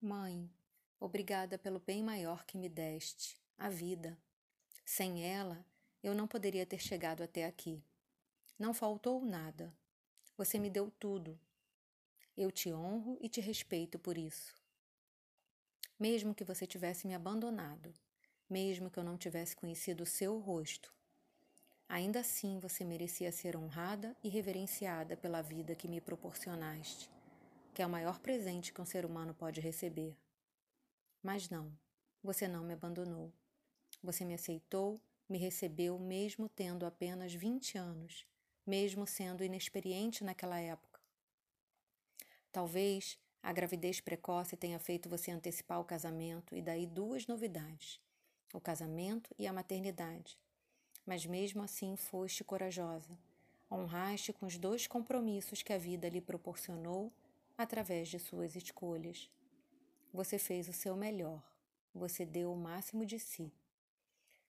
Mãe, obrigada pelo bem maior que me deste, a vida. Sem ela, eu não poderia ter chegado até aqui. Não faltou nada. Você me deu tudo. Eu te honro e te respeito por isso. Mesmo que você tivesse me abandonado, mesmo que eu não tivesse conhecido o seu rosto, ainda assim você merecia ser honrada e reverenciada pela vida que me proporcionaste que é o maior presente que um ser humano pode receber. Mas não, você não me abandonou. Você me aceitou, me recebeu mesmo tendo apenas 20 anos, mesmo sendo inexperiente naquela época. Talvez a gravidez precoce tenha feito você antecipar o casamento e daí duas novidades: o casamento e a maternidade. Mas mesmo assim foste corajosa. Honraste com os dois compromissos que a vida lhe proporcionou através de suas escolhas. Você fez o seu melhor, você deu o máximo de si.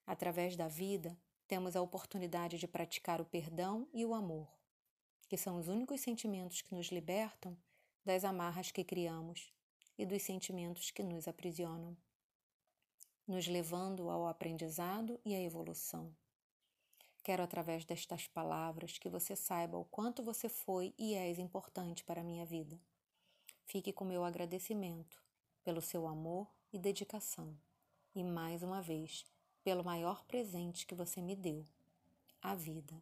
Através da vida, temos a oportunidade de praticar o perdão e o amor, que são os únicos sentimentos que nos libertam das amarras que criamos e dos sentimentos que nos aprisionam, nos levando ao aprendizado e à evolução. Quero, através destas palavras, que você saiba o quanto você foi e és importante para a minha vida. Fique com meu agradecimento pelo seu amor e dedicação, e mais uma vez, pelo maior presente que você me deu, a vida.